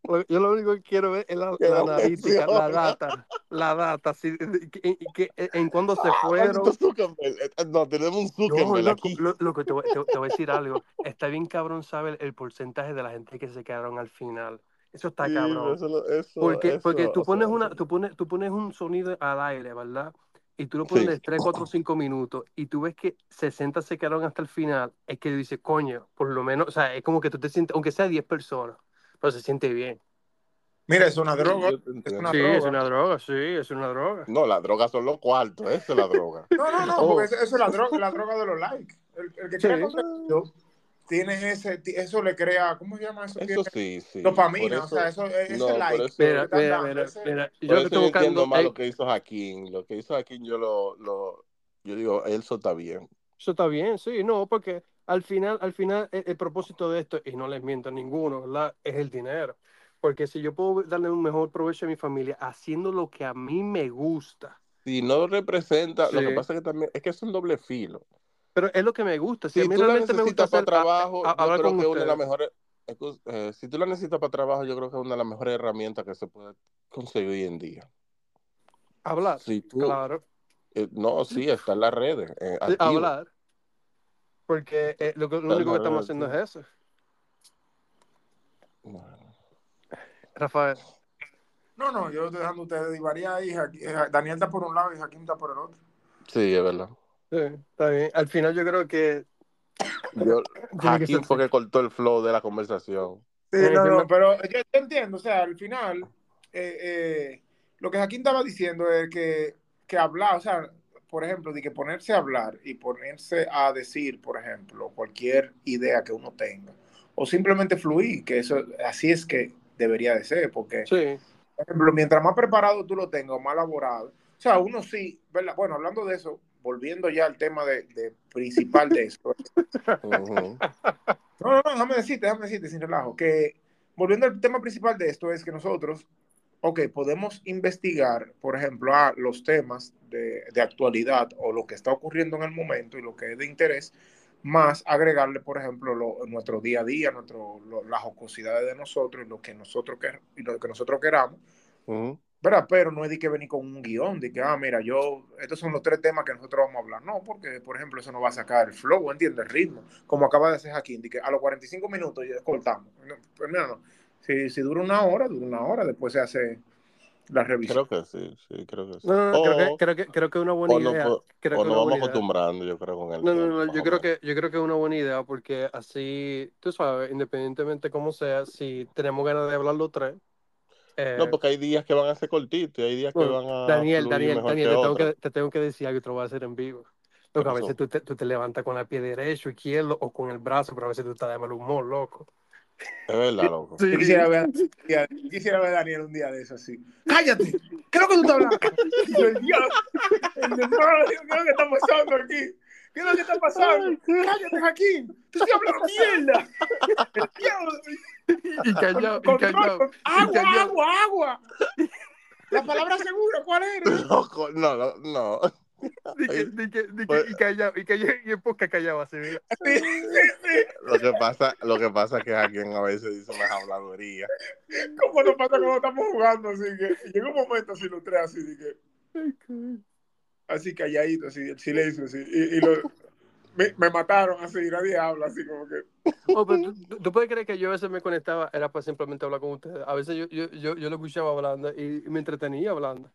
Lo- Yo lo único que quiero ver es la, Que la lo analítica, la data, la data, de- que- que- en cuándo se fueron. Maldito Zuckerberg. Eh, No, tenemos un No, Zuckerberg loco, aquí. lo- loco, te, voy, te- te voy a decir algo. Está bien cabrón saber el porcentaje de la gente que se quedaron al final. Eso está Sí, cabrón. eso lo- eso- Porque, eso, porque tú pones una, tú pones, tú pones un sonido al aire, ¿verdad? Y tú lo pones Sí. de 3, 4, 5 minutos y tú ves que 60 se quedaron hasta el final, es que dices, coño, por lo menos, o sea, es como que tú te sientes, aunque sea 10 personas, pero se siente bien. Mira, es una droga. Entiendo. una sí, droga. es una droga, sí, es una droga. No, las drogas son los cuartos, esa es la droga. No, no, no, Oh. porque eso, eso es la droga, la droga de los likes. El, el que Sí. crea contenido tiene ese, eso le crea, ¿cómo se llama eso? Eso sí, sí. dopamina, Por o sea, eso, ese no, like. eso- Mira, mira, yo eso estoy yo entiendo buscando, más ey, lo que hizo Jaquín. Lo que hizo Jaquín, yo lo, lo yo digo, eso está bien. eso está bien, sí, no, porque al final, al final, el, el propósito de esto, y no les miento a ninguno, ¿verdad? Es el dinero. Porque si yo puedo darle un mejor provecho a mi familia haciendo lo que a mí me gusta, Si no representa, lo que pasa es que también, es que es un doble filo. Pero es lo que me gusta. Si, Si a mí tú la realmente me gusta necesitas para a- trabajo, a- yo creo que una de las mejores, eh, si tú la necesitas para trabajo, yo creo que es una de las mejores herramientas que se puede conseguir hoy en día. Hablar, Si tú, claro. eh, no, sí, está en las redes, eh, Sí, hablar. Porque eh, lo, único que estamos haciendo sí. es eso. Bueno, Rafael. No, no, yo estoy dejando a ustedes divariar ahí. Daniel está por un lado y Jaquín está por el otro. Sí, es verdad. Sí, está bien. Al final yo creo que Yo, Hakim fue que cortó el flow de la conversación. Sí, no, no, pero yo, yo entiendo, o sea, al final, eh, eh, lo que Jaquín estaba diciendo es que, que hablar, o sea, por ejemplo, de que ponerse a hablar y ponerse a decir, por ejemplo, cualquier idea que uno tenga, o simplemente fluir, que eso, así es que debería de ser, porque, sí. por ejemplo, mientras más preparado tú lo tengas, más elaborado, o sea, uno sí, ¿verdad? Bueno, hablando de eso, volviendo ya al tema de, de principal de esto, Ujú. no, no, no, déjame decirte, déjame decirte sin relajo, que volviendo al tema principal de esto es que nosotros, ok, podemos investigar, por ejemplo, a los temas de, de actualidad o lo que está ocurriendo en el momento y lo que es de interés, más agregarle, por ejemplo, lo- nuestro día a día, nuestro, lo- las jocosidades de nosotros y lo que nosotros, quer- y lo que nosotros queramos, Ujú. ¿Verdad? Pero no es de que venir con un guion, de que, ah, mira, yo, estos son los tres temas que nosotros vamos a hablar. No, porque, por ejemplo, eso no va a sacar el flow, ¿entiendes? El ritmo. Como acaba de hacer Jaquín, de que a los 45 minutos ya cortamos. No, pues mira, no. Si, si dura una hora, dura una hora, después se hace la revisión. Creo que sí, sí, creo que sí. No, no, no, creo, que, creo, que, creo que es una buena o no idea. po- creo o que nos vamos idea. acostumbrando, yo creo, con el No, no, no, yo creo que yo creo que es una buena idea porque así, tú sabes, independientemente como sea, si tenemos ganas de hablar los tres, eh, No, porque hay días que van a ser cortitos y hay días que bueno, van a Daniel, Daniel, mejor Daniel, que te tengo que, te tengo que decir algo y te lo voy a hacer en vivo. ¿Qué Porque a veces tú te, tú te levantas con el pie derecho, izquierdo o con el brazo, pero a veces tú estás de mal humor, loco. Es verdad, loco. Yo quisiera ver, quisiera ver a Daniel un día de eso así. ¡Cállate! ¿Qué es lo que tú estás hablando? Dios, el hermano, ¿qué es lo que está pasando aquí? ¿Qué es lo que está pasando? ¡Cállate, Jaquín! ¡Tú estás hablando mierda! El diablo. Y callado, y callado. agua, agua, agua. La palabra segura, ¿cuál era? Loco, no, no, no. Que, Pues- y callado, y callado, y en poca callado así, mira. Sí, sí, sí. Lo que pasa, lo que pasa es que alguien a veces dice unas habladurías. ¿Cómo nos pasa cuando estamos jugando? Así que llega un momento así, los tres así, de que, Ay, coño. Así calladito, así, el silencio, así. Y, y lo- me, me mataron así, nadie habla, así como que. Oh, pero tú, tú- puedes creer que yo a veces me conectaba, era para simplemente hablar con ustedes. A veces yo, yo, yo, yo lo escuchaba hablando y, me entretenía hablando.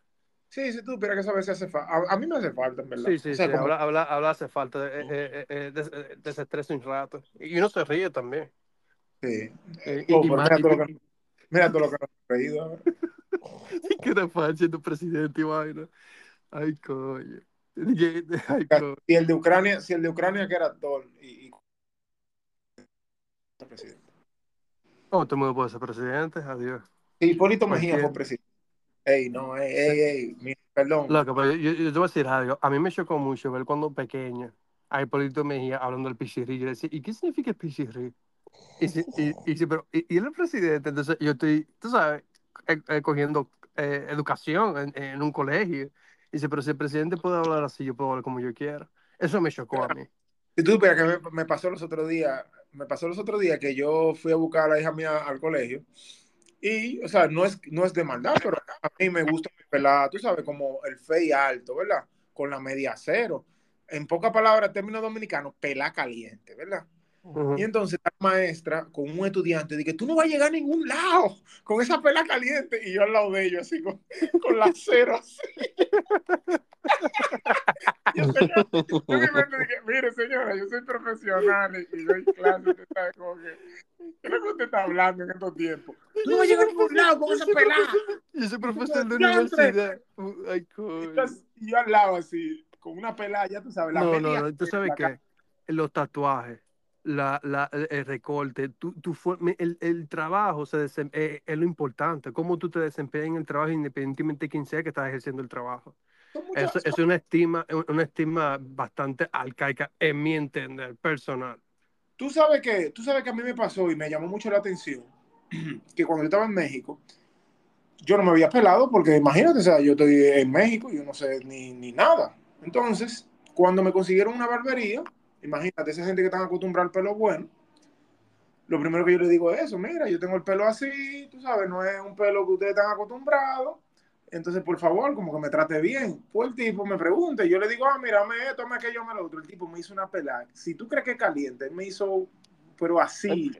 Sí, sí, tú, pero que esa vez hace falta. A, a mí me hace falta, en verdad. Sí, sí, O sea, sí. como- Hablar habla, habla hace falta, eh, eh, eh, des- eh, desestresa un rato. Y uno se ríe también. sí. Eh, y, Oh, y mira, y- todo lo que, mira todo lo que nos ha reído ahora. era fácil siendo presidente vaina. Ay, coño. Ay, coño. Si el de Ucrania, si el de Ucrania que era actor y, y presidente. Oh, todo el mundo puede ser presidente, adiós. Sí, Hipólito Mejía fue presidente. Ey, no, ey, ey, ey, perdón. Loco, pero yo, yo te voy a decir algo. A mí me chocó mucho ver cuando pequeño a Hipólito Mejía hablando del pichirri. Yo le decía, ¿y qué significa el pichirri? Y, si, y, y, si- pero, y, es presidente, entonces yo estoy, tú sabes, eh, eh, cogiendo eh, educación en, en un colegio. Y dice, pero si el presidente puede hablar así, yo puedo hablar como yo quiera. Eso me chocó a mí. Si tú supieras que me, pasó los otros días, me pasó los otros días que yo fui a buscar a la hija mía al colegio y, o sea, no es, no es de maldad, pero a mí me gusta mi pelada, tú sabes, como el fe y alto, ¿verdad? Con la media cero. En pocas palabras, términos dominicanos, pelá caliente, ¿verdad? Y entonces la maestra con un estudiante dice, tú no vas a llegar a ningún lado con esa pela caliente. Y yo al lado de ellos, así, con, con la cero, así. yo, señor, yo en mi mente dije, mire señora, yo soy profesional y, y doy clases, usted sabe como que, ¿qué es lo que usted está hablando en estos tiempos? Tú no vas a llegar a ningún lado con esa pelada. Yo soy profesor de universidad. Ay, y yo al lado así, con una pelada, ya tú sabes, la No, no, no. ¿Tú sabes qué? Los tatuajes, la, la, el el recorte, tu, tu el, el trabajo se desem- eh, es lo importante. Cómo tú te desempeñas en el trabajo, independientemente de quién sea que estás ejerciendo el trabajo. Eso es una estima, una estima bastante arcaica, en mi entender, personal. Tú sabes que, tú sabes que a mí me pasó y me llamó mucho la atención que cuando yo estaba en México, yo no me había pelado porque imagínate, o sea, yo estoy en México y yo no sé ni, ni nada. Entonces, cuando me consiguieron una barbería, imagínate, esa gente que está acostumbrada al pelo bueno, lo primero que yo le digo es eso, mira, yo tengo el pelo así, tú sabes, no es un pelo que ustedes están acostumbrados, entonces por favor, como que me trate bien. Pues el tipo me pregunta, y yo le digo, ah, mira, me esto, me aquello, me lo otro. El tipo me hizo una pelada. Si tú crees que es caliente, él me hizo, pero así,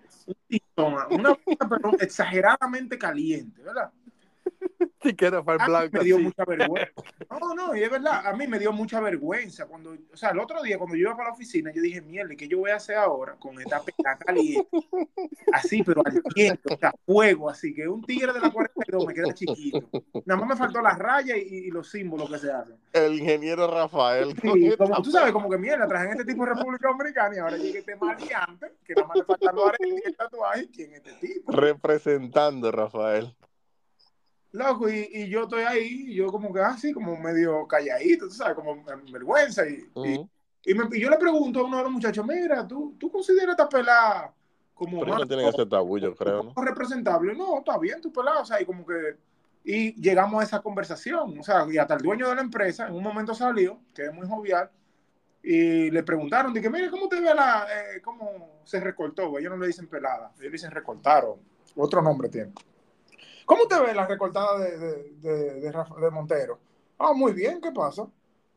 una, una pero exageradamente caliente, ¿verdad? Sí, que era para el A mí blanco. me dio así. mucha vergüenza. No, no, y es verdad, a mí me dio mucha vergüenza cuando, o sea, el otro día cuando yo iba para la oficina, yo dije, mierda, ¿qué yo voy a hacer ahora con esta peta caliente? Así, pero al viento, o sea, fuego, así que un tigre de la 42 me queda chiquito. Nada más me faltó la raya y, y los símbolos que se hacen. El ingeniero Rafael. Sí, como, tú sabes, como que mierda, trajen este tipo de República Dominicana y ahora llega este maleante, que nada más le faltan los aretes y el tatuaje, ¿quién es este tipo? Representando, Rafael. Loco, y, y yo estoy ahí, y yo como que así, como medio calladito, tú sabes, como en vergüenza. Y, y, Ujú. y me- y yo le pregunto a uno de los muchachos, mira, ¿tú, tú consideras esta pelada como Pero no tienen ese tabú, yo creo, ¿no? representable? No, está bien tu pelada, o sea, y como que... Y llegamos a esa conversación, o sea, y hasta el dueño de la empresa en un momento salió, que es muy jovial, y le preguntaron, dije, mire, ¿cómo te ve la, eh, cómo se recortó? Ellos no le dicen pelada, ellos le dicen recortar, o otro nombre tiene. ¿Cómo te ve la recortada de, de, de, de Rafa- de Montero? Ah, muy bien, ¿qué pasa?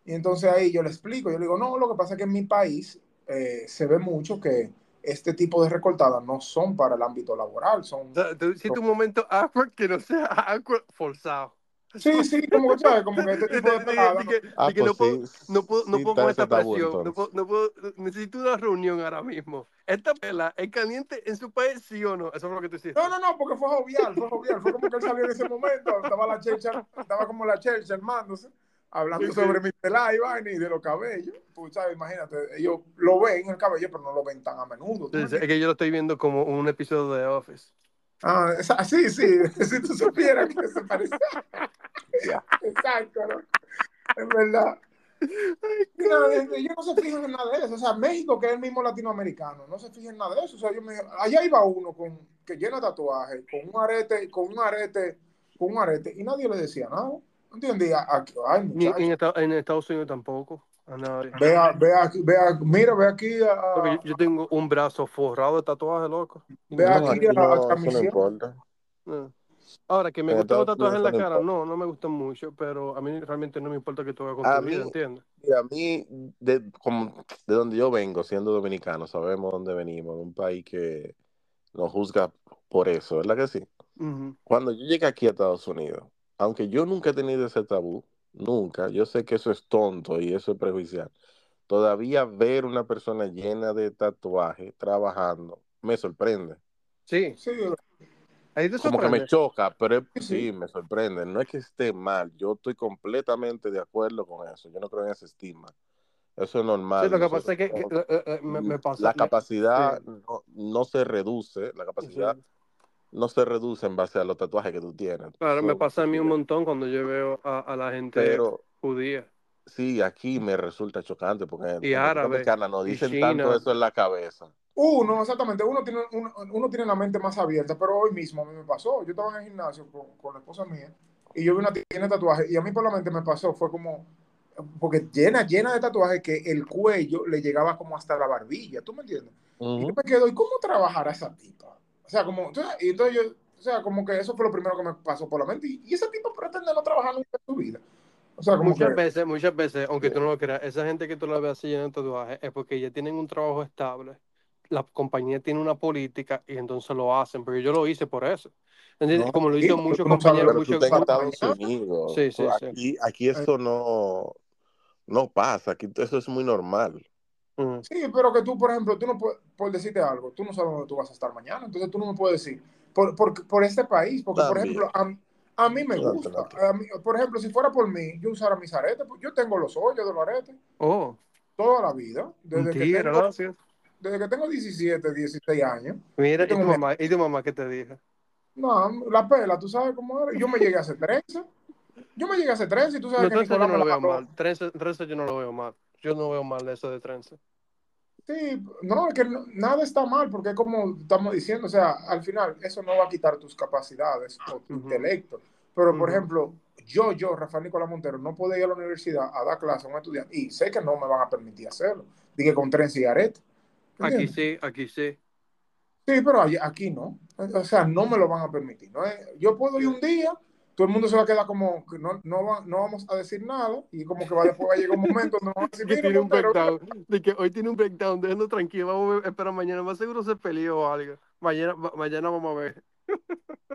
Y entonces ahí yo le explico, yo le digo, no, lo que pasa es que en mi país eh, se ve mucho que este tipo de recortadas no son para el ámbito laboral, son... Tú hiciste un momento awkward que no sea awkward forzado. Sí, sí, como que sabes, como que este tipo de pelada... de que- Ah, que no pues puedo, sí. no puedo, no sí puedo está con esta tabú, presión. No puedo, no puedo, necesito una reunión ahora mismo. ¿Esta pela es caliente en su país, sí o no? Eso es lo que tú hiciste. No, no, no, porque fue jovial, fue jovial, fue como que él salió en ese momento, estaba la chercha, estaba como la chercha armándose, hablando Sí, sí. sobre mi pelada y vaina y de los cabellos. Pues, ¿sabes? Imagínate, ellos lo ven el cabello, pero no lo ven tan a menudo. ¿tú me Sí, sí, Es que yo lo estoy viendo como un episodio de Office. Ah, esa- sí, sí, si tú supieras que se parece. Exacto, ¿no? Es verdad. Eh, ellos no se fijan en nada de eso. O sea, México, que es el mismo latinoamericano, no se fijan en nada de eso. O sea, yo me, allá iba uno con, que llena tatuajes, con un arete, con un arete, con un arete, y nadie le decía nada. ¿Entiendes? Y a- a- Ay, Ni en Estados Unidos tampoco. Vea, vea, aquí- vea, mira, ve aquí a, yo, yo tengo un brazo forrado de tatuajes, loco. Ve No, aquí a- no, a eso no importa. No. Ahora, que me gustan los tatuajes en la cara, no, no me gustan mucho, pero a mí realmente no me importa que tú hagas con A tu vida, mí- ¿entiendes? Mira, a mí, de, como, de donde yo vengo, siendo dominicano, sabemos dónde venimos, un país que nos juzga por eso, ¿verdad que sí? Cuando yo llegué aquí a Estados Unidos, aunque yo nunca he tenido ese tabú, nunca, yo sé que eso es tonto y eso es prejuicial, todavía ver una persona llena de tatuajes trabajando me sorprende. Sí, Sí, ahí te Como que me choca, pero Sí, me sorprende. No es que esté mal, yo estoy completamente de acuerdo con eso. Yo no creo en ese estigma. Eso es normal. Sí, lo que Nosotros pasa es que, que, tenemos- eh, eh, me, me pasa. la capacidad sí. no, no se reduce, la capacidad sí. No se reduce en base a los tatuajes que tú tienes. Claro, me pasa a mí un montón cuando yo veo a, a la gente Pero judía. sí, aquí me resulta chocante porque en Y árabe, y dicen China. tanto eso en la cabeza. Uno, exactamente, uno tiene, uno, uno tiene la mente más abierta, pero hoy mismo a mí me pasó. Yo estaba en el gimnasio con, con la esposa mía y yo vi una tienda de tatuajes y a mí por la mente me pasó, fue como, porque llena, llena de tatuajes que el cuello le llegaba como hasta la barbilla, ¿tú me entiendes? Y yo me quedo, ¿y cómo trabajará esa tipa? O sea, como, y entonces yo, o sea, como que eso fue lo primero que me pasó por la mente. Y, y esa tipa pretende no trabajar nunca en su vida. O sea, como Muchas que, veces, muchas veces, aunque tú no lo creas, esa gente que tú la ves así llena de tatuajes es porque ya tienen un trabajo estable, la compañía tiene una política y entonces lo hacen, porque yo lo hice por eso. No, Como lo sí, hizo muchos no compañeros, muchos... en Estados. Unidos. Sí, sí, sí. Aquí, aquí eso no, no pasa. Aquí eso es muy normal. Ujú. Sí, pero que tú, por ejemplo, tú no puedes, por decirte algo, tú no sabes dónde tú vas a estar mañana, entonces tú no me puedes decir, por, por, por este país, porque, por ejemplo, a, a mí me gusta, no, a mí- por ejemplo, si fuera por mí, yo usara mis aretes, pues yo tengo los hoyos de los aretes Oh, toda la vida, desde que, tengo, gracias. desde que tengo 17, 16 años. Mira, ¿y tu mamá, ¿y tu mamá qué te dijo? No, la pela, tú sabes cómo era. Yo me llegué a hacer trenza. Yo me llegué a hacer trenza y tú sabes No, que yo no lo veo mal. Trenza, trenza yo no lo veo mal. Yo no veo mal eso de trenza. Sí, no, es que no- nada está mal, porque como estamos diciendo, o sea, al final eso no va a quitar tus capacidades o tu intelecto. Pero, por ejemplo, yo, yo, Rafael Nicolás Montero, no puedo ir a la universidad a dar clase a un estudiante y sé que no me van a permitir hacerlo. Dije con trenza y arete. Aquí sí, aquí sí. Sí, pero aquí no. O sea, no me lo van a permitir. ¿no? es- Yo puedo ir un día, todo el mundo se va a quedar como que no, no, va- no vamos a decir nada y como que va después va a llegar un momento donde vamos a decir, Que "Mira, tiene un breakdown. De que hoy tiene un breakdown, déjenlo tranquilo, vamos a ver, espera mañana, más seguro se peleó o algo. Mañana, ma- mañana vamos a ver.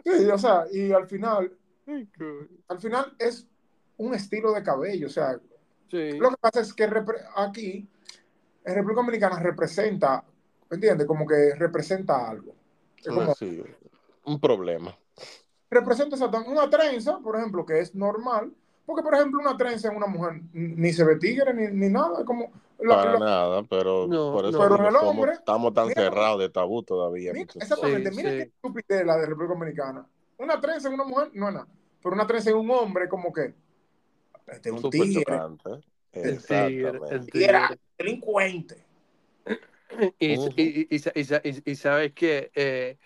Sí, o sea, y al final, al final es un estilo de cabello. O sea, Sí. lo que pasa es que repre- aquí, en República Dominicana, representa, ¿entiendes? Como que representa algo. Es como, Sí, un problema. Representa exactamente una trenza, por ejemplo, que es normal, porque por ejemplo una trenza en una mujer ni se ve tigre ni, ni nada, es como la- Para la- nada, pero No, por eso no. Pero el somos- hombre, estamos tan mira, cerrados de tabú todavía. mira, exactamente, Sí, mira sí. qué estupidez la de República Dominicana. Una trenza en una mujer no es nada, pero una trenza en un hombre como que este es un Súper tigre chocante. El tigre, el Exactamente. y era tigre. delincuente. Y, y, y, y, y- y sabes que eh,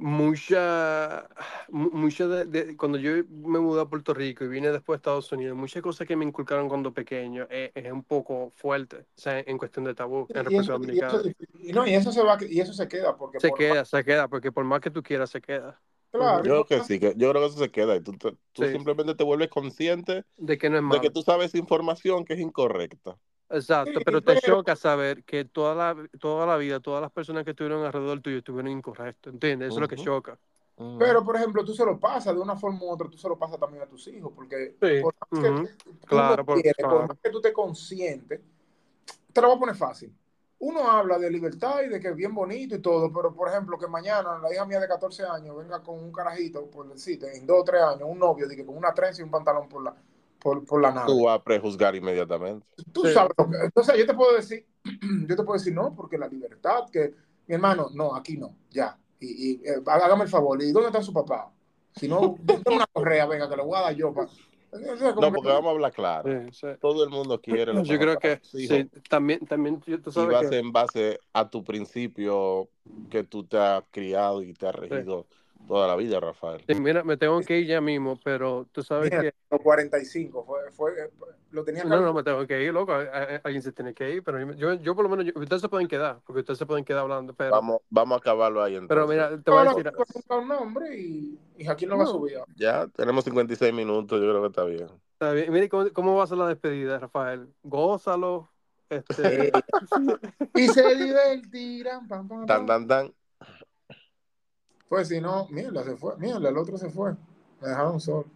mucha, mu- mucha de, de- cuando yo me mudé a Puerto Rico y vine después a Estados Unidos, muchas cosas que me inculcaron cuando pequeño eh, es un poco fuerte, o sea, en cuestión de tabú en República Dominicana. eso, y no, y eso se va y eso se queda porque Se por queda, se queda, porque por más que tú quieras, se queda. más- claro, Yo creo que sí, que, yo creo que eso se queda y tú, te- tú Sí. simplemente te vuelves consciente De que no es de malo. que tú sabes información que es incorrecta. Exacto, pero te choca saber que toda la, toda la vida, todas las personas que estuvieron alrededor tuyo estuvieron incorrectos, ¿entiendes? Eso es lo que choca. Pero, por ejemplo, tú se lo pasas de una forma u otra, tú se lo pasas también a tus hijos, porque Sí, por más que tú claro, por- quieres, por más que tú te conscientes, te lo voy a poner fácil. Uno habla de libertad y de que es bien bonito y todo, pero por ejemplo, que mañana la hija mía de 14 años venga con un carajito, por decirte, en dos o tres años, un novio, que con una trenza y un pantalón por la, por, por la nave. tú vas a prejuzgar inmediatamente. Tú Sí. sabes lo que. Entonces, yo te puedo decir, yo te puedo decir no, porque la libertad, que mi hermano, no, aquí no, ya. Y, y eh, hágame el favor, ¿y dónde está su papá? Si no, dame una correa, venga, que le voy a dar yo. pa- No, que- porque vamos a hablar claro. Sí, sí. Todo el mundo quiere lo Yo creo que sí, también, también yo- tú y sabes va a que en base a tu principio que tú te has criado y te has regido toda la vida, Rafael. sí, mira, me tengo que ir ya mismo, pero tú sabes Mira, que los 45, fue, fue, lo tenía no, no, me tengo que ir, loco, a- a- alguien se tiene que ir, pero yo, yo por lo menos, yo- ustedes se pueden quedar, porque ustedes se pueden quedar hablando, pero, Vamos, vamos a acabarlo ahí entonces. pero mira, te voy a decir, un nombre y, y aquí no, lo No. subía. Ya tenemos 56 minutos, yo creo que está bien. está bien, mire cómo, cómo va a ser la despedida, Rafael, gózalo, este, Y se divertirán. Pam, pam, Tan, pam. tan, tan. Pues si no, mierda, se fue. Mierda, el otro se fue. Me dejaron solo.